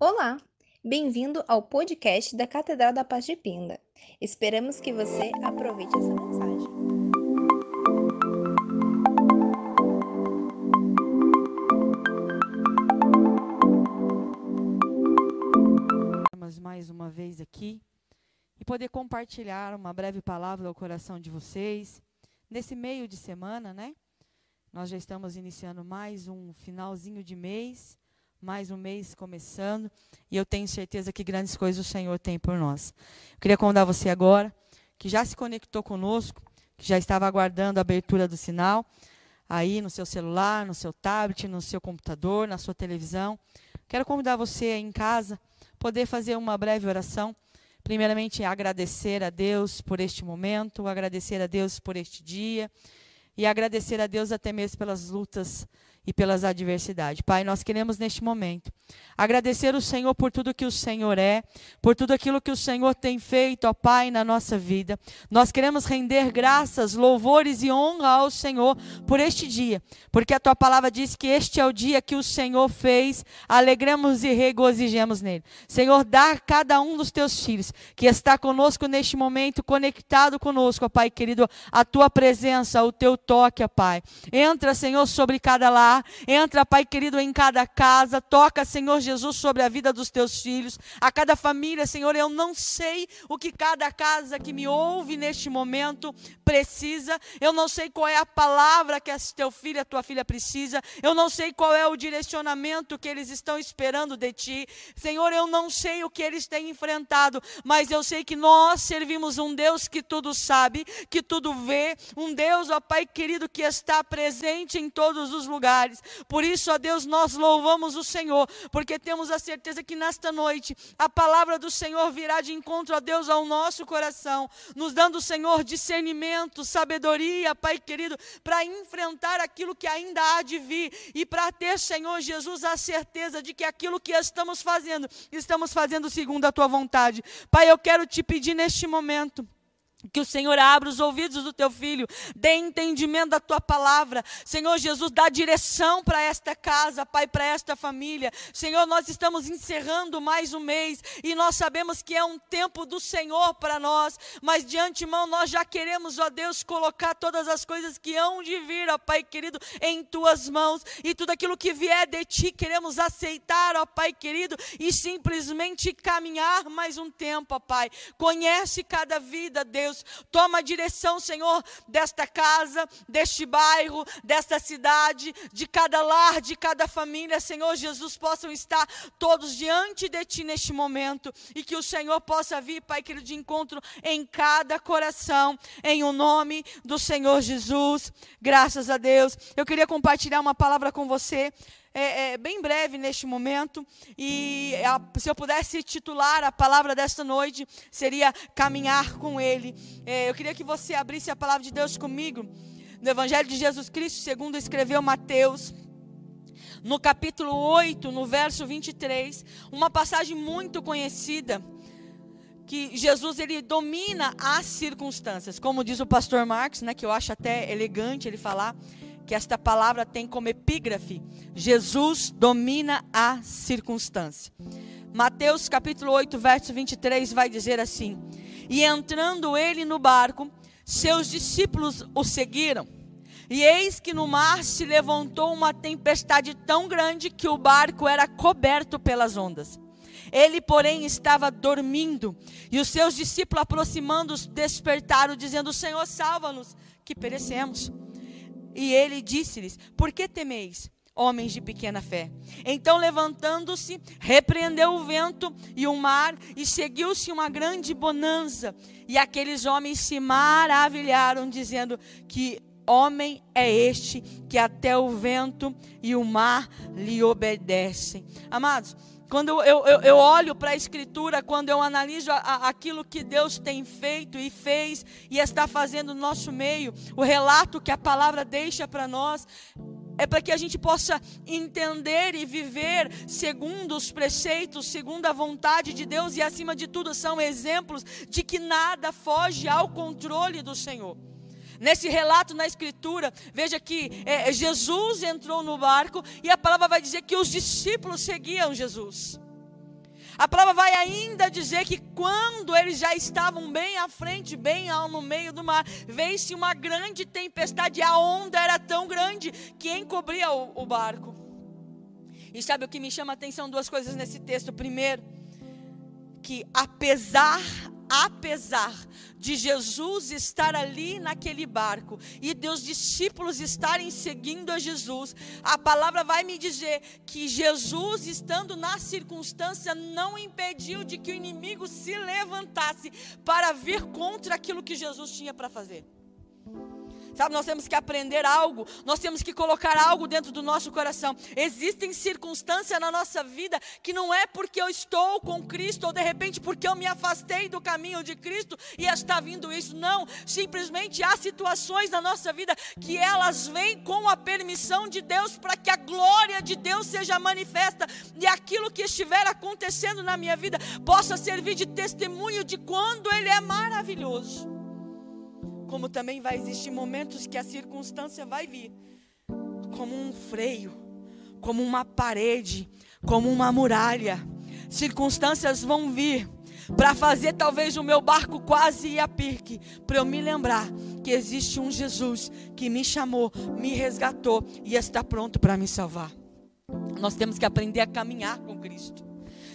Olá, bem-vindo ao podcast da Catedral da Paz de Pinda. Esperamos que você aproveite essa mensagem. Mais uma vez aqui e poder compartilhar uma breve palavra ao coração de vocês nesse meio de semana, né? Nós já estamos iniciando mais um finalzinho de mês, mais um mês começando, e eu tenho certeza que grandes coisas o Senhor tem por nós. Eu queria convidar você agora, que já se conectou conosco, que já estava aguardando a abertura do sinal, aí no seu celular, no seu tablet, no seu computador, na sua televisão. Quero convidar você aí em casa, poder fazer uma breve oração. Primeiramente, agradecer a Deus por este momento, agradecer a Deus por este dia e agradecer a Deus até mesmo pelas lutas e pelas adversidades. Pai, nós queremos neste momento agradecer o Senhor por tudo que o Senhor é, por tudo aquilo que o Senhor tem feito, ó Pai, na nossa vida. Nós queremos render graças, louvores e honra ao Senhor por este dia, porque a tua palavra diz que este é o dia que o Senhor fez, alegremos e regozijemos nele. Senhor, dá a cada um dos teus filhos que está conosco neste momento, conectado conosco, ó Pai querido, a tua presença, o teu toque, ó Pai. Entra, Senhor, sobre cada lar entra, Pai querido, em cada casa, toca, Senhor Jesus, sobre a vida dos teus filhos, a cada família, Senhor. Eu não sei o que cada casa que me ouve neste momento precisa, eu não sei qual é a palavra que esse teu filho, a tua filha precisa, eu não sei qual é o direcionamento que eles estão esperando de ti, Senhor. Eu não sei o que eles têm enfrentado, mas eu sei que nós servimos um Deus que tudo sabe, que tudo vê, um Deus, ó Pai querido, que está presente em todos os lugares lugares. Por isso, ó Deus, nós louvamos o Senhor, porque temos a certeza que nesta noite a palavra do Senhor virá de encontro, a Deus, ao nosso coração, nos dando, Senhor, discernimento, sabedoria, Pai querido, para enfrentar aquilo que ainda há de vir e para ter, Senhor Jesus, a certeza de que aquilo que estamos fazendo, estamos fazendo segundo a tua vontade. Pai, eu quero te pedir neste momento que o Senhor abra os ouvidos do teu filho, dê entendimento da tua palavra. Senhor Jesus, dá direção para esta casa, Pai, para esta família. Senhor, nós estamos encerrando mais um mês e nós sabemos que é um tempo do Senhor para nós, mas de antemão nós já queremos, ó Deus, colocar todas as coisas que hão de vir, ó Pai querido, em tuas mãos e tudo aquilo que vier de ti queremos aceitar, ó Pai querido, e simplesmente caminhar mais um tempo, ó Pai. Conhece cada vida, Deus Deus. Toma a direção, Senhor, desta casa, deste bairro, desta cidade, de cada lar, de cada família, Senhor Jesus, possam estar todos diante de Ti neste momento e que o Senhor possa vir, Pai querido, de encontro em cada coração, em o nome do Senhor Jesus. Graças a Deus. Eu queria compartilhar uma palavra com você é, é, bem breve neste momento. E a, se eu pudesse titular a palavra desta noite, seria caminhar com Ele. É, eu queria que você abrisse a palavra de Deus comigo. No Evangelho de Jesus Cristo, segundo escreveu Mateus. No capítulo 8, no verso 23, uma passagem muito conhecida que Jesus ele domina as circunstâncias, como diz o pastor Marcos, né, que eu acho até elegante ele falar, que esta palavra tem como epígrafe: Jesus domina a circunstância. Mateus capítulo 8, verso 23 vai dizer assim: E entrando ele no barco, seus discípulos o seguiram. E eis que no mar se levantou uma tempestade tão grande que o barco era coberto pelas ondas. Ele, porém, estava dormindo. E os seus discípulos, aproximando-os, despertaram, dizendo: Senhor, salva-nos, que perecemos. E ele disse-lhes: Por que temeis? Homens de pequena fé. Então, levantando-se, repreendeu o vento e o mar, e seguiu-se uma grande bonança. E aqueles homens se maravilharam, dizendo: Que homem é este que até o vento e o mar lhe obedecem? Amados, quando eu, eu, eu olho para a Escritura, quando eu analiso a, a, aquilo que Deus tem feito e fez e está fazendo no nosso meio, o relato que a palavra deixa para nós, é para que a gente possa entender e viver segundo os preceitos, segundo a vontade de Deus e, acima de tudo, são exemplos de que nada foge ao controle do Senhor. Nesse relato na Escritura, veja que é, Jesus entrou no barco e a palavra vai dizer que os discípulos seguiam Jesus. A palavra vai ainda dizer que quando eles já estavam bem à frente, bem no meio do mar, veio-se uma grande tempestade, a onda era tão grande que encobria o, o barco. E sabe o que me chama a atenção? Duas coisas nesse texto. Primeiro, que apesar apesar de Jesus estar ali naquele barco e dos discípulos estarem seguindo a Jesus, a palavra vai me dizer que Jesus, estando na circunstância, não impediu de que o inimigo se levantasse para vir contra aquilo que Jesus tinha para fazer. Sabe, nós temos que aprender algo, nós temos que colocar algo dentro do nosso coração. Existem circunstâncias na nossa vida que não é porque eu estou com Cristo ou de repente porque eu me afastei do caminho de Cristo e está vindo isso. Não, simplesmente há situações na nossa vida que elas vêm com a permissão de Deus para que a glória de Deus seja manifesta e aquilo que estiver acontecendo na minha vida possa servir de testemunho de quando Ele é maravilhoso como também vai existir momentos que a circunstância vai vir como um freio, como uma parede, como uma muralha. Circunstâncias vão vir para fazer talvez o meu barco quase ir a pique, para eu me lembrar que existe um Jesus que me chamou, me resgatou e está pronto para me salvar. Nós temos que aprender a caminhar com Cristo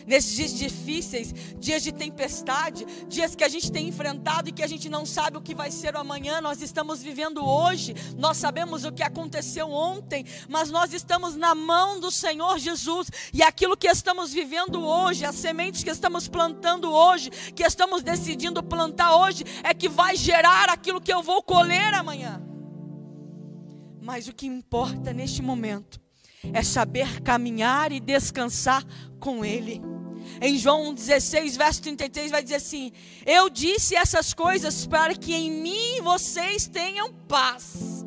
nesses dias difíceis, dias de tempestade, dias que a gente tem enfrentado e que a gente não sabe o que vai ser o amanhã, nós estamos vivendo hoje, nós sabemos o que aconteceu ontem, mas nós estamos na mão do Senhor Jesus e aquilo que estamos vivendo hoje, as sementes que estamos plantando hoje, que estamos decidindo plantar hoje, é que vai gerar aquilo que eu vou colher amanhã. Mas o que importa neste momento é saber caminhar e descansar com Ele. Em João 16, verso 33, vai dizer assim: Eu disse essas coisas para que em mim vocês tenham paz.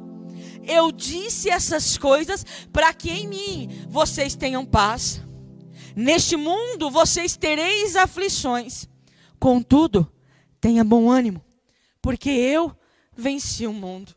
Eu disse essas coisas para que em mim vocês tenham paz. Neste mundo vocês tereis aflições. Contudo, tenha bom ânimo, porque eu venci o mundo.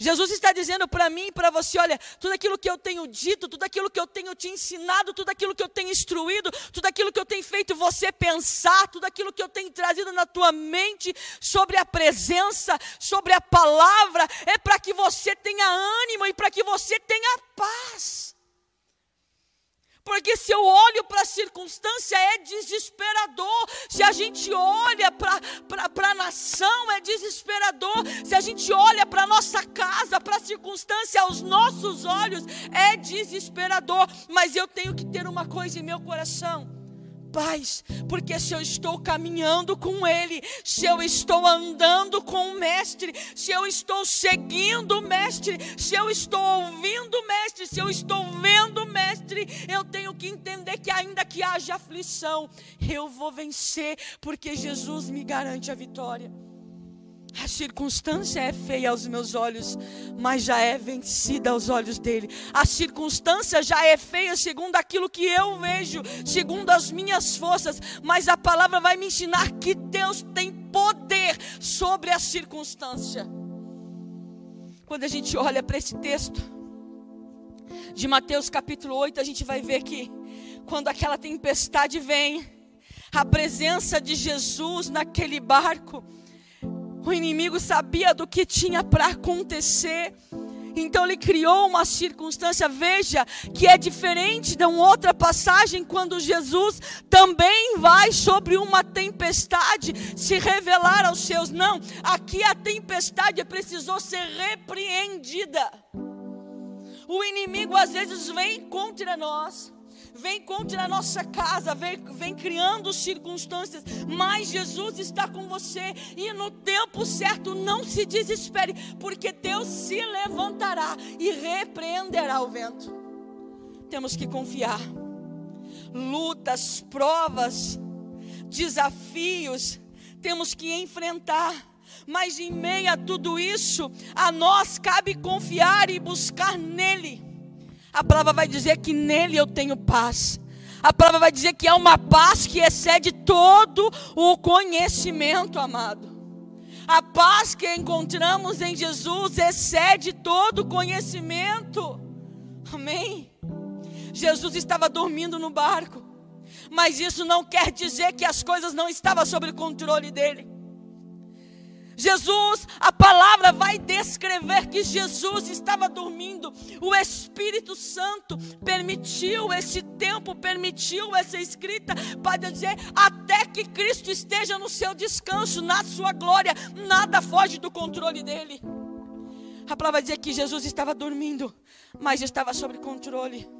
Jesus está dizendo para mim e para você: olha, tudo aquilo que eu tenho dito, tudo aquilo que eu tenho te ensinado, tudo aquilo que eu tenho instruído, tudo aquilo que eu tenho feito você pensar, tudo aquilo que eu tenho trazido na tua mente sobre a presença, sobre a palavra, é para que você tenha ânimo e para que você tenha paz. Porque se eu olho para a circunstância é desesperador. Se a gente olha para a nação é desesperador. Se a gente olha para a nossa casa, para a circunstância aos nossos olhos é desesperador. Mas eu tenho que ter uma coisa em meu coração paz, porque se eu estou caminhando com Ele, se eu estou andando com o Mestre, se eu estou seguindo o Mestre, se eu estou ouvindo o Mestre, se eu estou vendo o Mestre, eu tenho que entender que ainda que haja aflição, eu vou vencer, porque Jesus me garante a vitória. A circunstância é feia aos meus olhos, mas já é vencida aos olhos dele. A circunstância já é feia segundo aquilo que eu vejo, segundo as minhas forças, mas a palavra vai me ensinar que Deus tem poder sobre a circunstância. Quando a gente olha para esse texto de Mateus capítulo 8, a gente vai ver que quando aquela tempestade vem, a presença de Jesus naquele barco, o inimigo sabia do que tinha para acontecer. Então ele criou uma circunstância, veja, que é diferente de uma outra passagem, quando Jesus também vai sobre uma tempestade se revelar aos seus. Não, aqui a tempestade precisou ser repreendida. O inimigo às vezes vem contra nós vem contra a nossa casa, vem, vem criando circunstâncias, mas Jesus está com você e no tempo certo não se desespere, porque Deus se levantará e repreenderá o vento. Temos que confiar. Lutas, provas, desafios, temos que enfrentar. Mas em meio a tudo isso, a nós cabe confiar e buscar nele. A palavra vai dizer que nele eu tenho paz. A palavra vai dizer que é uma paz que excede todo o conhecimento, amado. A paz que encontramos em Jesus excede todo o conhecimento. Amém? Jesus estava dormindo no barco. Mas isso não quer dizer que as coisas não estavam sob controle dele. Jesus, a palavra vai descrever que Jesus estava dormindo. O Espírito Santo permitiu esse tempo, permitiu essa escrita para dizer até que Cristo esteja no seu descanso, na sua glória, nada foge do controle dele. A palavra dizer que Jesus estava dormindo, mas estava sob controle.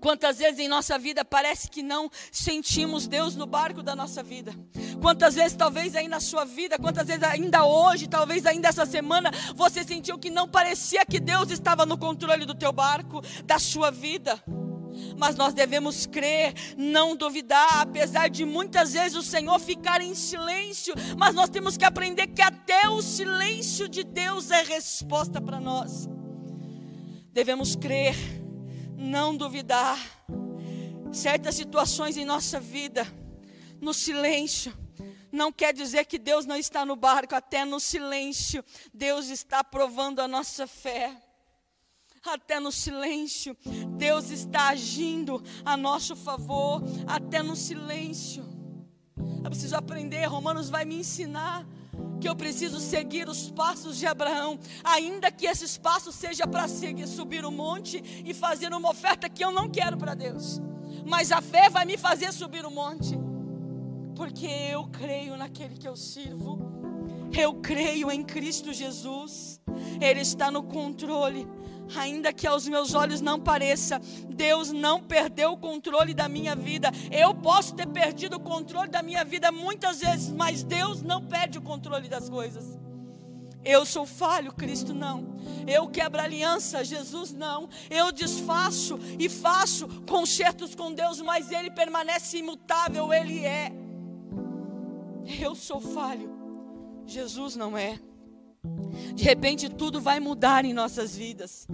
Quantas vezes em nossa vida parece que não sentimos Deus no barco da nossa vida? Quantas vezes, talvez aí na sua vida, quantas vezes ainda hoje, talvez ainda essa semana, você sentiu que não parecia que Deus estava no controle do teu barco, da sua vida? Mas nós devemos crer, não duvidar, apesar de muitas vezes o Senhor ficar em silêncio, mas nós temos que aprender que até o silêncio de Deus é resposta para nós. Devemos crer não duvidar. Certas situações em nossa vida, no silêncio, não quer dizer que Deus não está no barco, até no silêncio, Deus está provando a nossa fé. Até no silêncio, Deus está agindo a nosso favor, até no silêncio. Eu preciso aprender, Romanos vai me ensinar que eu preciso seguir os passos de Abraão, ainda que esses passos seja para subir o monte e fazer uma oferta que eu não quero para Deus. Mas a fé vai me fazer subir o monte, porque eu creio naquele que eu sirvo. Eu creio em Cristo Jesus. Ele está no controle ainda que aos meus olhos não pareça, Deus não perdeu o controle da minha vida. Eu posso ter perdido o controle da minha vida muitas vezes, mas Deus não perde o controle das coisas. Eu sou falho, Cristo não. Eu quebro aliança, Jesus não. Eu desfaço e faço concertos com Deus, mas Ele permanece imutável, Ele é. Eu sou falho, Jesus não é. De repente tudo vai mudar em nossas vidas.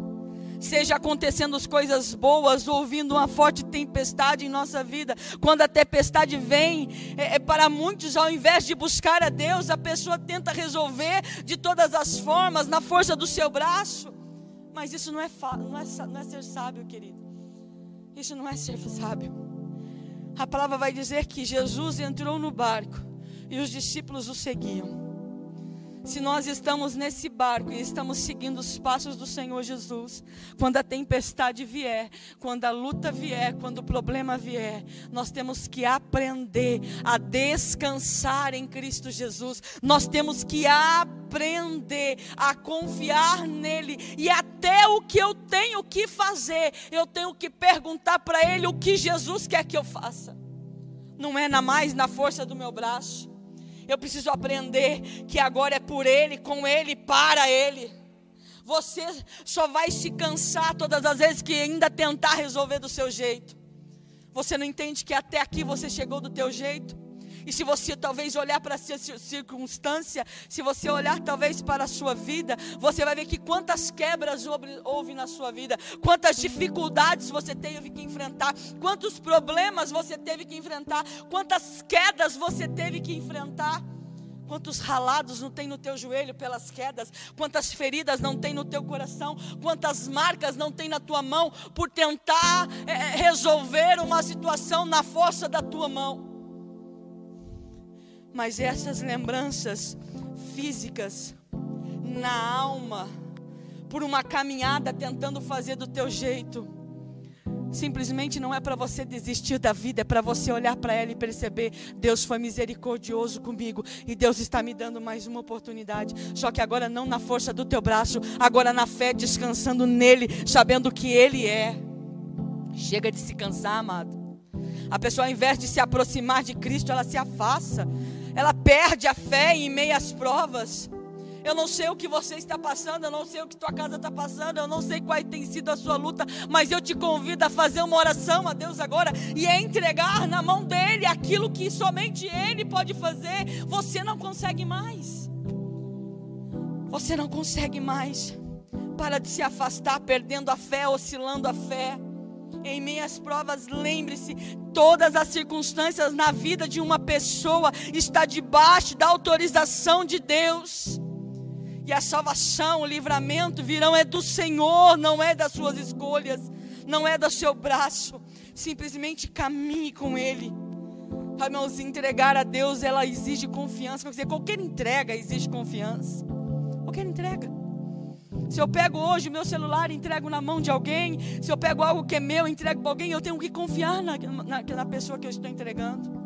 Seja acontecendo as coisas boas, ouvindo uma forte tempestade em nossa vida. Quando a tempestade vem, é, é, para muitos, ao invés de buscar a Deus, a pessoa tenta resolver de todas as formas, na força do seu braço. Mas isso não é, não é, não é ser sábio, querido. Isso não é ser sábio. A palavra vai dizer que Jesus entrou no barco e os discípulos o seguiam. Se nós estamos nesse barco e estamos seguindo os passos do Senhor Jesus, quando a tempestade vier, quando a luta vier, quando o problema vier, nós temos que aprender a descansar em Cristo Jesus. Nós temos que aprender a confiar nele e até o que eu tenho que fazer, eu tenho que perguntar para ele o que Jesus quer que eu faça. Não é na mais na força do meu braço eu preciso aprender que agora é por Ele, com Ele, para Ele. Você só vai se cansar todas as vezes que ainda tentar resolver do seu jeito. Você não entende que até aqui você chegou do teu jeito? E se você talvez olhar para a sua circunstância, se você olhar talvez para a sua vida, você vai ver que quantas quebras houve na sua vida, quantas dificuldades você teve que enfrentar, quantos problemas você teve que enfrentar, quantas quedas você teve que enfrentar. Quantos ralados não tem no teu joelho pelas quedas? Quantas feridas não tem no teu coração? Quantas marcas não tem na tua mão por tentar é, resolver uma situação na força da tua mão? Mas essas lembranças físicas na alma, por uma caminhada tentando fazer do teu jeito, simplesmente não é para você desistir da vida, é para você olhar para ela e perceber: Deus foi misericordioso comigo e Deus está me dando mais uma oportunidade. Só que agora não na força do teu braço, agora na fé, descansando nele, sabendo que Ele é. Chega de se cansar, amado. A pessoa, ao invés de se aproximar de Cristo, ela se afasta ela perde a fé em meio às provas. Eu não sei o que você está passando, eu não sei o que tua casa está passando, eu não sei qual tem sido a sua luta, mas eu te convido a fazer uma oração a Deus agora e a entregar na mão dele aquilo que somente ele pode fazer. Você não consegue mais. Você não consegue mais. Para de se afastar, perdendo a fé, oscilando a fé. Em minhas provas, lembre-se, todas as circunstâncias na vida de uma pessoa está debaixo da autorização de Deus. E a salvação, o livramento virão é do Senhor, não é das suas escolhas, não é do seu braço. simplesmente caminhe com Ele. Irmãos, entregar a Deus, ela exige confiança. Quer dizer, qualquer entrega exige confiança. Qualquer entrega. Se eu pego hoje o meu celular e entrego na mão de alguém, se eu pego algo que é meu e entrego para alguém, eu tenho que confiar na, na, na pessoa que eu estou entregando.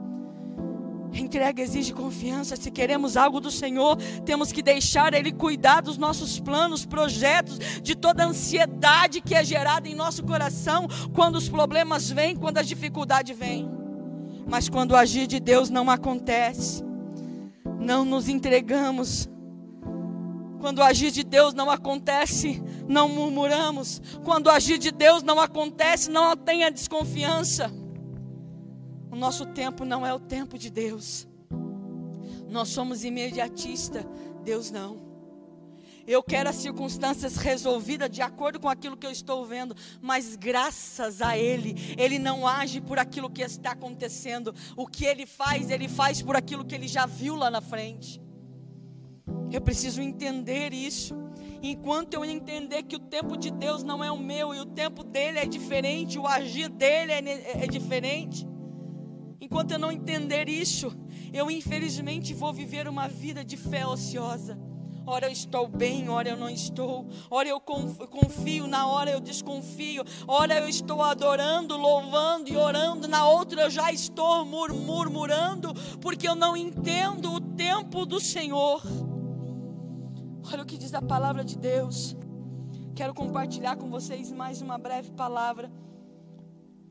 Entrega exige confiança. Se queremos algo do Senhor, temos que deixar Ele cuidar dos nossos planos, projetos, de toda a ansiedade que é gerada em nosso coração quando os problemas vêm, quando as dificuldades vêm. Mas quando o agir de Deus não acontece, não nos entregamos. Quando o agir de Deus não acontece, não murmuramos. Quando o agir de Deus não acontece, não tenha desconfiança. O nosso tempo não é o tempo de Deus. Nós somos imediatista, Deus não. Eu quero as circunstâncias resolvidas de acordo com aquilo que eu estou vendo, mas graças a Ele, Ele não age por aquilo que está acontecendo. O que Ele faz, Ele faz por aquilo que Ele já viu lá na frente. Eu preciso entender isso. Enquanto eu entender que o tempo de Deus não é o meu e o tempo dele é diferente, o agir dele é, é diferente, Enquanto eu não entender isso, eu infelizmente vou viver uma vida de fé ociosa. Ora eu estou bem, ora eu não estou. Ora eu confio, na hora eu desconfio. Ora eu estou adorando, louvando e orando, na outra eu já estou murmurando, porque eu não entendo o tempo do Senhor. Olha o que diz a palavra de Deus. Quero compartilhar com vocês mais uma breve palavra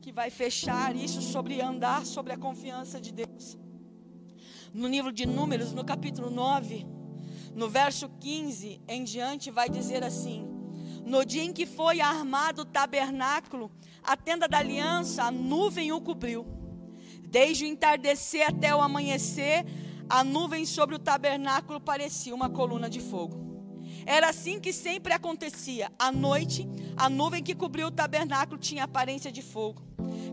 que vai fechar isso sobre andar sobre a confiança de Deus. No livro de Números, no capítulo 9, no verso 15 em diante, vai dizer assim: No dia em que foi armado o tabernáculo, a tenda da aliança, a nuvem o cobriu. Desde o entardecer até o amanhecer, a nuvem sobre o tabernáculo parecia uma coluna de fogo. Era assim que sempre acontecia. À noite, a nuvem que cobriu o tabernáculo tinha aparência de fogo.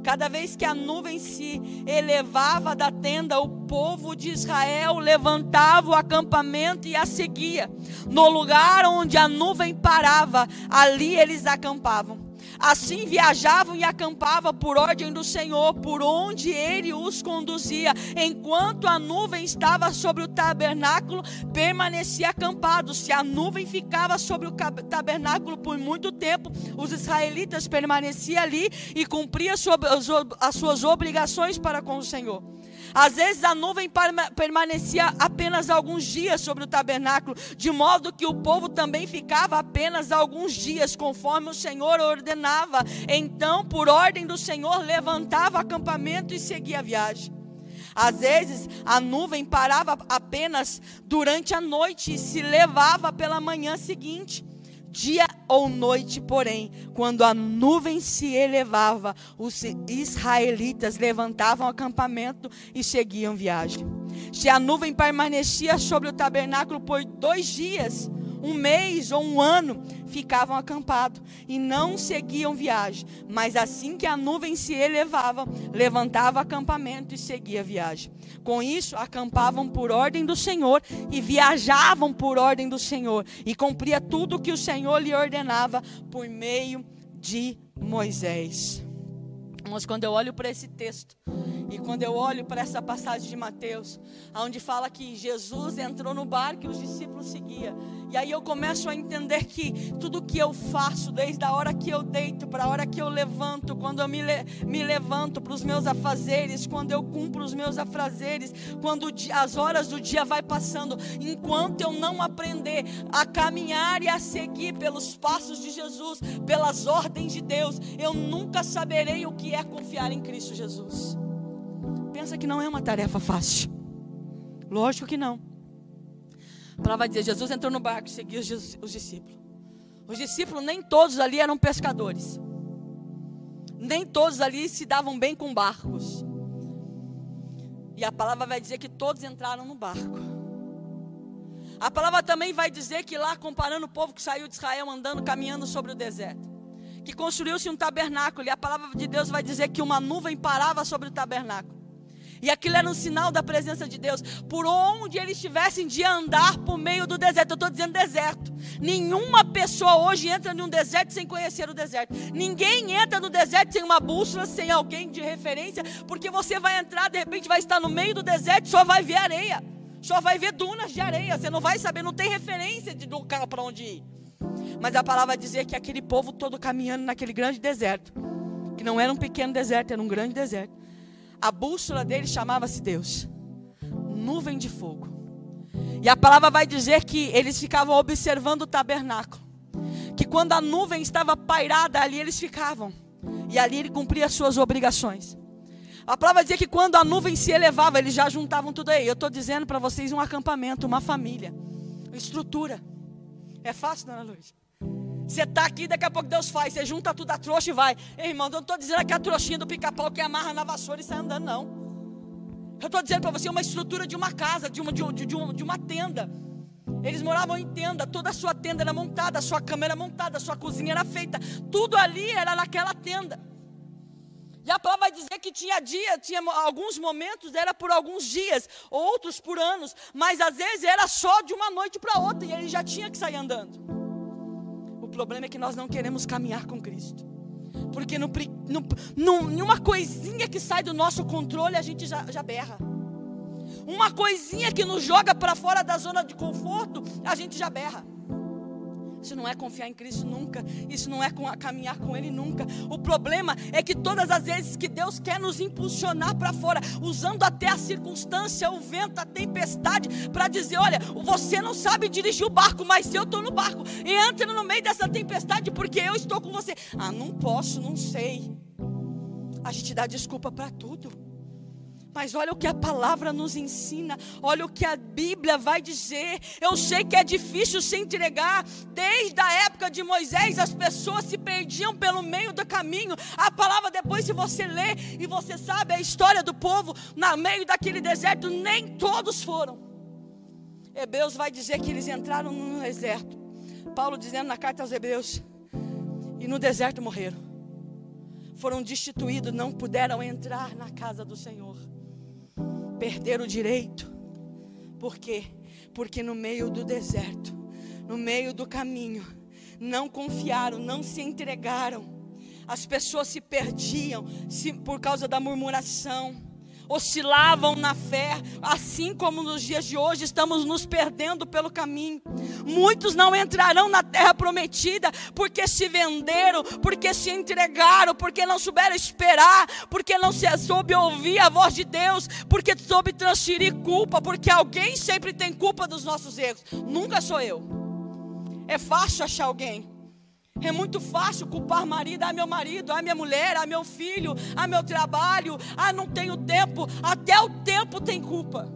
Cada vez que a nuvem se elevava da tenda, o povo de Israel levantava o acampamento e a seguia. No lugar onde a nuvem parava, ali eles acampavam. Assim viajavam e acampavam por ordem do Senhor, por onde ele os conduzia. Enquanto a nuvem estava sobre o tabernáculo, permanecia acampado. Se a nuvem ficava sobre o tabernáculo por muito tempo, os israelitas permaneciam ali e cumpriam as suas obrigações para com o Senhor. Às vezes a nuvem permanecia apenas alguns dias sobre o tabernáculo, de modo que o povo também ficava apenas alguns dias, conforme o Senhor ordenava. Então, por ordem do Senhor, levantava o acampamento e seguia a viagem. Às vezes a nuvem parava apenas durante a noite e se levava pela manhã seguinte. Dia ou noite, porém, quando a nuvem se elevava, os israelitas levantavam acampamento e seguiam viagem. Se a nuvem permanecia sobre o tabernáculo por dois dias, um mês ou um ano, ficavam acampados e não seguiam viagem. Mas assim que a nuvem se elevava, levantava acampamento e seguia viagem. Com isso, acampavam por ordem do Senhor e viajavam por ordem do Senhor e cumpria tudo o que o Senhor lhe ordenava por meio de Moisés. Mas quando eu olho para esse texto, e quando eu olho para essa passagem de Mateus, onde fala que Jesus entrou no barco e os discípulos seguiam. E aí eu começo a entender que tudo que eu faço, desde a hora que eu deito, para a hora que eu levanto, quando eu me, le me levanto para os meus afazeres, quando eu cumpro os meus afazeres, quando as horas do dia vai passando, enquanto eu não aprender a caminhar e a seguir pelos passos de Jesus, pelas ordens de Deus, eu nunca saberei o que é confiar em Cristo Jesus pensa que não é uma tarefa fácil. Lógico que não. A palavra vai dizer: Jesus entrou no barco e seguiu os, os discípulos. Os discípulos, nem todos ali eram pescadores. Nem todos ali se davam bem com barcos. E a palavra vai dizer que todos entraram no barco. A palavra também vai dizer que lá, comparando o povo que saiu de Israel andando, caminhando sobre o deserto, que construiu-se um tabernáculo, e a palavra de Deus vai dizer que uma nuvem parava sobre o tabernáculo. E aquilo era um sinal da presença de Deus. Por onde eles tivessem de andar por meio do deserto. Eu estou dizendo deserto. Nenhuma pessoa hoje entra num deserto sem conhecer o deserto. Ninguém entra no deserto sem uma bússola, sem alguém de referência. Porque você vai entrar, de repente vai estar no meio do deserto, só vai ver areia. Só vai ver dunas de areia. Você não vai saber, não tem referência de local para onde ir. Mas a palavra vai dizer que aquele povo todo caminhando naquele grande deserto. Que não era um pequeno deserto, era um grande deserto a bússola dele chamava-se Deus nuvem de fogo. E a palavra vai dizer que eles ficavam observando o tabernáculo. Que quando a nuvem estava pairada ali, eles ficavam. E ali ele cumpria as suas obrigações. A palavra dizia que quando a nuvem se elevava, eles já juntavam tudo aí. Eu estou dizendo para vocês um acampamento, uma família, estrutura. É fácil, dona Luiz? Você está aqui, daqui a pouco Deus faz. Você junta tudo a trouxa e vai. Ei, irmão, eu não estou dizendo que a trouxinha do pica-pau que amarra na vassoura e sai andando, não. Eu estou dizendo para você uma estrutura de uma casa, de uma, de, de, uma, de uma tenda. Eles moravam em tenda, toda a sua tenda era montada, a sua cama era montada, a sua cozinha era feita. Tudo ali era naquela tenda. E a palavra vai dizer que tinha dia, tinha alguns momentos, era por alguns dias, outros por anos, mas às vezes era só de uma noite para outra, e ele já tinha que sair andando. Problema é que nós não queremos caminhar com Cristo. Porque no, no, numa coisinha que sai do nosso controle, a gente já, já berra. Uma coisinha que nos joga para fora da zona de conforto, a gente já berra. Isso não é confiar em Cristo nunca. Isso não é caminhar com Ele nunca. O problema é que todas as vezes que Deus quer nos impulsionar para fora, usando até a circunstância, o vento, a tempestade, para dizer: olha, você não sabe dirigir o barco, mas eu estou no barco. E entra no meio dessa tempestade porque eu estou com você. Ah, não posso, não sei. A gente dá desculpa para tudo. Mas olha o que a palavra nos ensina, olha o que a Bíblia vai dizer. Eu sei que é difícil se entregar. Desde a época de Moisés, as pessoas se perdiam pelo meio do caminho. A palavra, depois, se você lê e você sabe a história do povo, no meio daquele deserto, nem todos foram. Hebreus vai dizer que eles entraram no deserto. Paulo dizendo na carta aos Hebreus, e no deserto morreram. Foram destituídos, não puderam entrar na casa do Senhor perder o direito. Por quê? Porque no meio do deserto, no meio do caminho, não confiaram, não se entregaram. As pessoas se perdiam se, por causa da murmuração oscilavam na fé, assim como nos dias de hoje estamos nos perdendo pelo caminho. Muitos não entrarão na terra prometida porque se venderam, porque se entregaram, porque não souberam esperar, porque não se soube ouvir a voz de Deus, porque soube transferir culpa, porque alguém sempre tem culpa dos nossos erros. Nunca sou eu. É fácil achar alguém. É muito fácil culpar marido, ah, meu marido, ah, minha mulher, ah, meu filho, ah, meu trabalho, ah, não tenho tempo. Até o tempo tem culpa.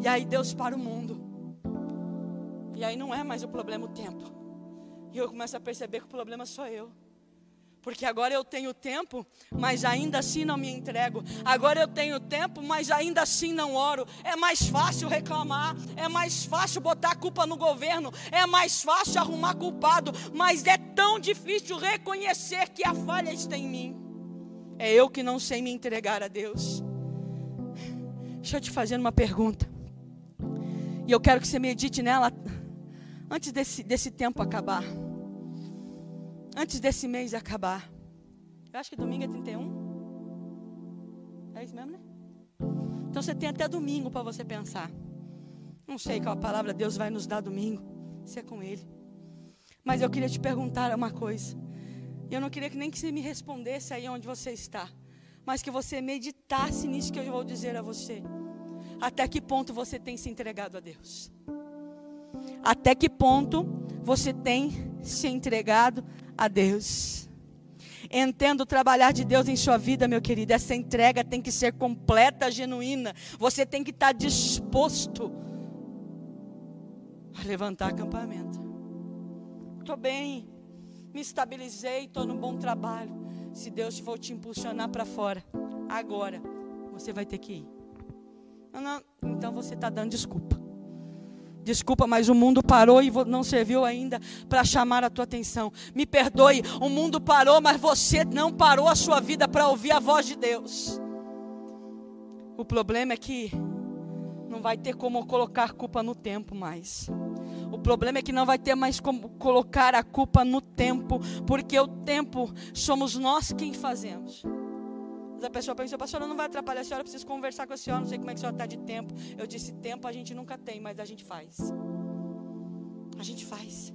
E aí Deus para o mundo. E aí não é mais o problema o tempo. E eu começo a perceber que o problema sou eu. Porque agora eu tenho tempo, mas ainda assim não me entrego. Agora eu tenho tempo, mas ainda assim não oro. É mais fácil reclamar, é mais fácil botar a culpa no governo, é mais fácil arrumar culpado, mas é tão difícil reconhecer que a falha está em mim. É eu que não sei me entregar a Deus. Deixa eu te fazer uma pergunta. E eu quero que você medite nela antes desse, desse tempo acabar antes desse mês acabar. Eu acho que domingo é 31. É isso mesmo, né? Então você tem até domingo para você pensar. Não sei qual a palavra Deus vai nos dar domingo. Se é com Ele. Mas eu queria te perguntar uma coisa. E eu não queria que nem que você me respondesse aí onde você está. Mas que você meditasse nisso que eu vou dizer a você. Até que ponto você tem se entregado a Deus? Até que ponto você tem se entregado a Deus. Entenda o trabalhar de Deus em sua vida, meu querido. Essa entrega tem que ser completa, genuína. Você tem que estar disposto a levantar acampamento. Estou bem, me estabilizei, estou num bom trabalho. Se Deus for te impulsionar para fora, agora, você vai ter que ir. Não, não, então você está dando desculpa. Desculpa, mas o mundo parou e não serviu ainda para chamar a tua atenção. Me perdoe, o mundo parou, mas você não parou a sua vida para ouvir a voz de Deus. O problema é que não vai ter como colocar culpa no tempo mais. O problema é que não vai ter mais como colocar a culpa no tempo, porque o tempo somos nós quem fazemos. A pessoa pensou, pastora, não vai atrapalhar a senhora, preciso conversar com a senhora, não sei como é que a senhora está de tempo. Eu disse, tempo a gente nunca tem, mas a gente faz. A gente faz.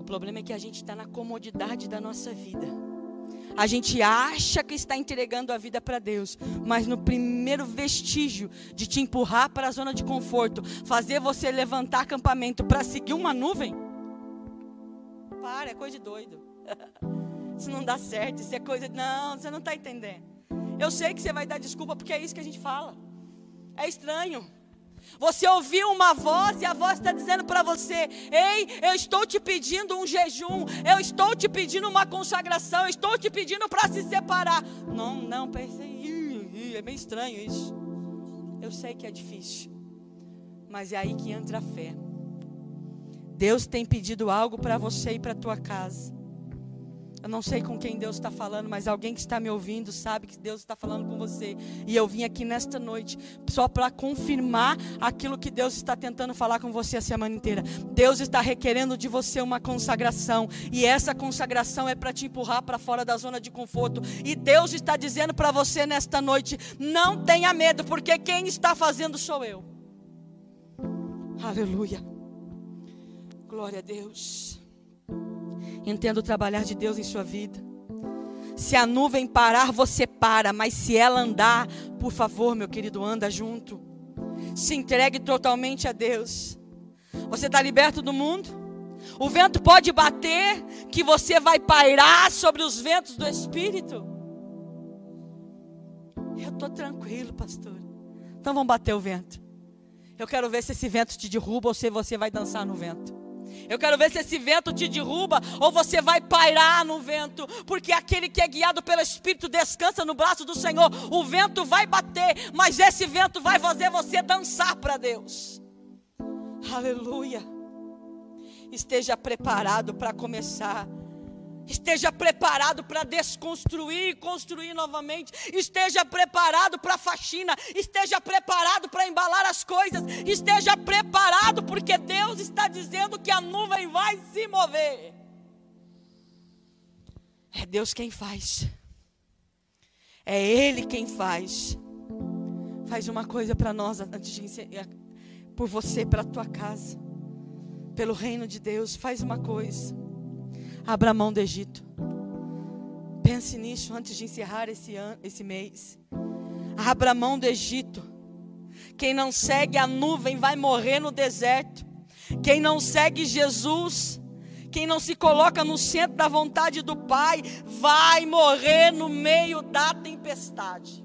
O problema é que a gente está na comodidade da nossa vida. A gente acha que está entregando a vida para Deus, mas no primeiro vestígio de te empurrar para a zona de conforto, fazer você levantar acampamento para seguir uma nuvem, para, é coisa de doido. Isso não dá certo, isso é coisa. Não, você não está entendendo. Eu sei que você vai dar desculpa porque é isso que a gente fala. É estranho. Você ouviu uma voz e a voz está dizendo para você: Ei, eu estou te pedindo um jejum, eu estou te pedindo uma consagração, eu estou te pedindo para se separar. Não, não, pensei, é meio estranho isso. Eu sei que é difícil, mas é aí que entra a fé. Deus tem pedido algo para você e para tua casa. Eu não sei com quem Deus está falando, mas alguém que está me ouvindo sabe que Deus está falando com você. E eu vim aqui nesta noite só para confirmar aquilo que Deus está tentando falar com você a semana inteira. Deus está requerendo de você uma consagração. E essa consagração é para te empurrar para fora da zona de conforto. E Deus está dizendo para você nesta noite: não tenha medo, porque quem está fazendo sou eu. Aleluia. Glória a Deus. Entenda o trabalhar de Deus em sua vida. Se a nuvem parar, você para, mas se ela andar, por favor, meu querido, anda junto. Se entregue totalmente a Deus. Você está liberto do mundo? O vento pode bater, que você vai pairar sobre os ventos do Espírito. Eu estou tranquilo, pastor. Então vamos bater o vento. Eu quero ver se esse vento te derruba ou se você vai dançar no vento. Eu quero ver se esse vento te derruba ou você vai pairar no vento, porque aquele que é guiado pelo Espírito descansa no braço do Senhor. O vento vai bater, mas esse vento vai fazer você dançar para Deus. Aleluia. Esteja preparado para começar Esteja preparado para desconstruir e construir novamente. Esteja preparado para a faxina. Esteja preparado para embalar as coisas. Esteja preparado, porque Deus está dizendo que a nuvem vai se mover. É Deus quem faz. É Ele quem faz. Faz uma coisa para nós antes de ensinar, por você, para a tua casa, pelo reino de Deus. Faz uma coisa. Abra mão do Egito. Pense nisso antes de encerrar esse, ano, esse mês. Abra mão do Egito. Quem não segue a nuvem vai morrer no deserto. Quem não segue Jesus, quem não se coloca no centro da vontade do Pai, vai morrer no meio da tempestade.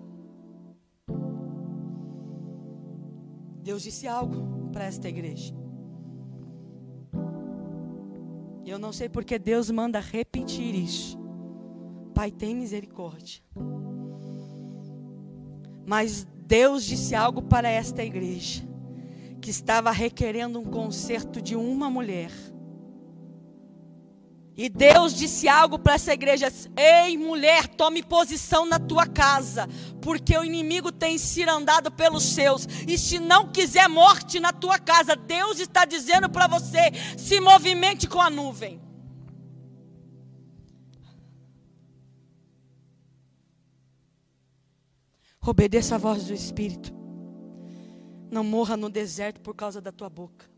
Deus disse algo para esta igreja. E eu não sei porque Deus manda repetir isso. Pai, tem misericórdia. Mas Deus disse algo para esta igreja, que estava requerendo um conserto de uma mulher e Deus disse algo para essa igreja: Ei, mulher, tome posição na tua casa, porque o inimigo tem cirandado pelos seus. E se não quiser morte na tua casa, Deus está dizendo para você: se movimente com a nuvem. Obedeça a voz do Espírito. Não morra no deserto por causa da tua boca.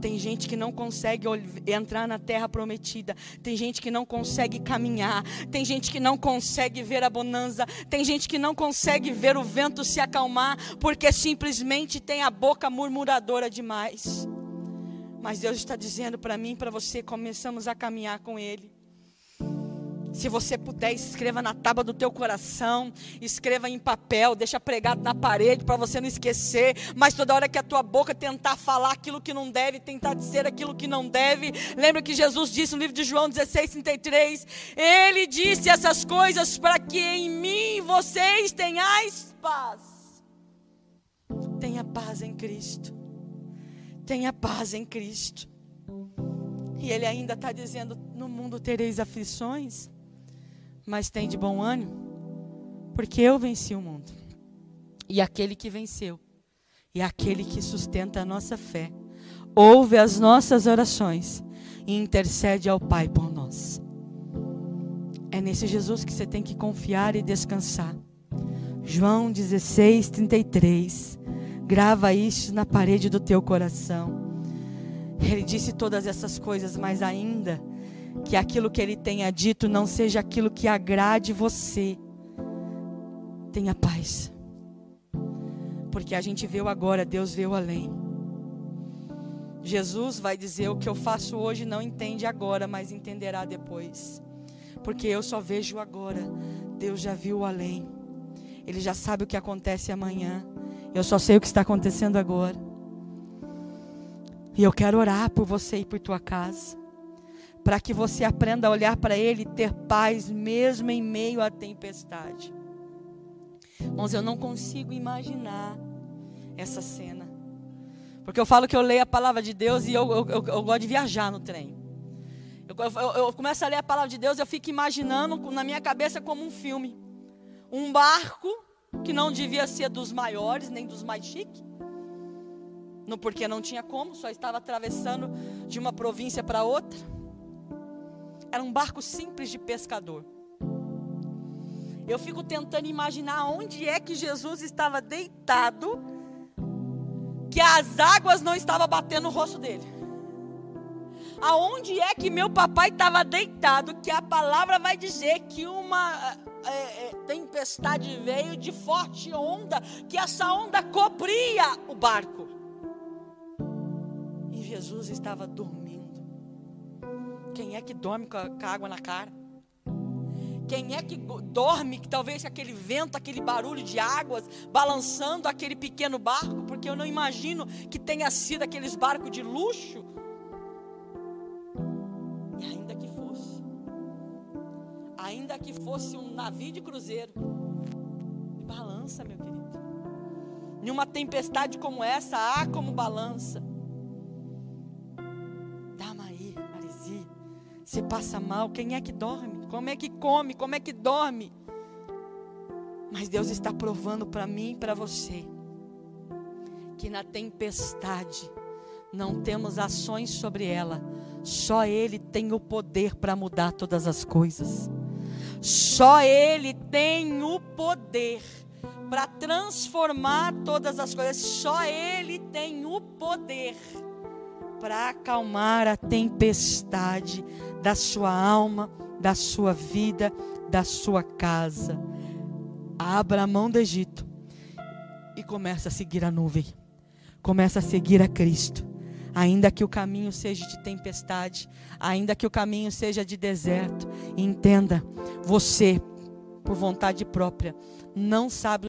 Tem gente que não consegue entrar na terra prometida. Tem gente que não consegue caminhar. Tem gente que não consegue ver a bonança. Tem gente que não consegue ver o vento se acalmar porque simplesmente tem a boca murmuradora demais. Mas Deus está dizendo para mim, para você, começamos a caminhar com Ele. Se você puder, escreva na tábua do teu coração, escreva em papel, deixa pregado na parede para você não esquecer. Mas toda hora que a tua boca tentar falar aquilo que não deve, tentar dizer aquilo que não deve, lembra que Jesus disse no livro de João 16, 33, Ele disse essas coisas para que em mim vocês tenhais paz. Tenha paz em Cristo. Tenha paz em Cristo. E Ele ainda está dizendo: no mundo tereis aflições mas tem de bom ânimo, Porque eu venci o mundo. E aquele que venceu, e aquele que sustenta a nossa fé, ouve as nossas orações e intercede ao Pai por nós. É nesse Jesus que você tem que confiar e descansar. João 16, 33. Grava isso na parede do teu coração. Ele disse todas essas coisas, mas ainda que aquilo que ele tenha dito não seja aquilo que agrade você. Tenha paz. Porque a gente viu agora, Deus veio além. Jesus vai dizer: O que eu faço hoje não entende agora, mas entenderá depois. Porque eu só vejo agora. Deus já viu além. Ele já sabe o que acontece amanhã. Eu só sei o que está acontecendo agora. E eu quero orar por você e por tua casa. Para que você aprenda a olhar para Ele e ter paz, mesmo em meio à tempestade. Irmãos, eu não consigo imaginar essa cena. Porque eu falo que eu leio a palavra de Deus e eu, eu, eu, eu gosto de viajar no trem. Eu, começo a ler a palavra de Deus e eu fico imaginando na minha cabeça como um filme. Um barco que não devia ser dos maiores, nem dos mais chiques. No porque não tinha como, só estava atravessando de uma província para outra. Era um barco simples de pescador. Eu fico tentando imaginar onde é que Jesus estava deitado que as águas não estavam batendo no rosto dele. Aonde é que meu papai estava deitado, que a palavra vai dizer que uma é, é, tempestade veio de forte onda, que essa onda cobria o barco. E Jesus estava dormindo. Quem é que dorme com a, com a água na cara? Quem é que dorme, que talvez aquele vento, aquele barulho de águas balançando aquele pequeno barco, porque eu não imagino que tenha sido aqueles barcos de luxo. E ainda que fosse, ainda que fosse um navio de cruzeiro, balança, meu querido. Em uma tempestade como essa, há como balança. Você passa mal, quem é que dorme? Como é que come? Como é que dorme? Mas Deus está provando para mim e para você que na tempestade não temos ações sobre ela, só Ele tem o poder para mudar todas as coisas. Só Ele tem o poder para transformar todas as coisas. Só Ele tem o poder para acalmar a tempestade da sua alma, da sua vida, da sua casa. Abra a mão do Egito e começa a seguir a nuvem. Começa a seguir a Cristo. Ainda que o caminho seja de tempestade, ainda que o caminho seja de deserto, entenda, você, por vontade própria, não sabe